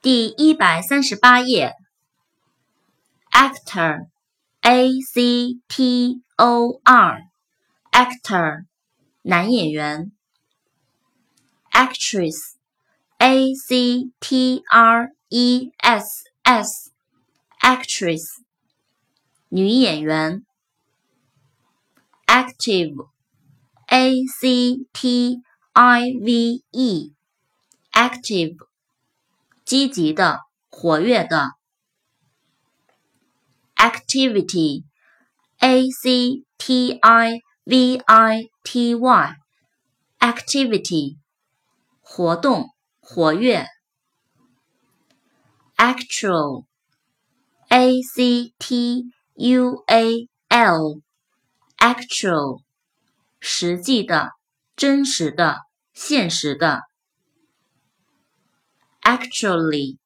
第一百三十八页，actor，a c t o r，actor，男演员，actress，a c t r e s s，actress，女演员 ，active，a c t i v e，active。积极的、活跃的，activity，a c t i v i t y，activity，活动、活跃，actual，a c t u a actual，实际的、真实的、现实的。actually,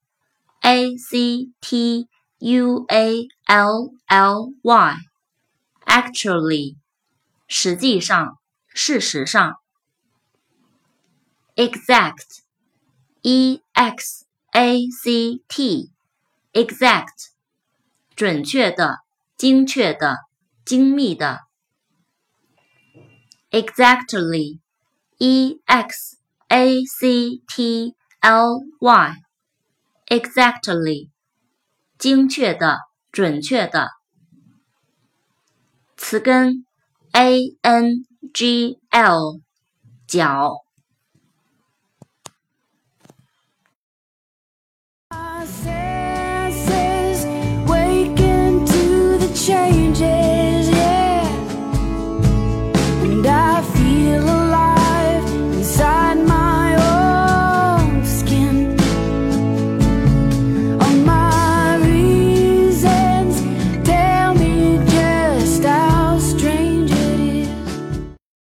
a c t u a l l y, actually, 实际上，事实上。exact, e x a c t, exact, 准确的，精确的，精密的。exactly, e x a c t L Y exactly 精确的、准确的。词根 A N G L 角。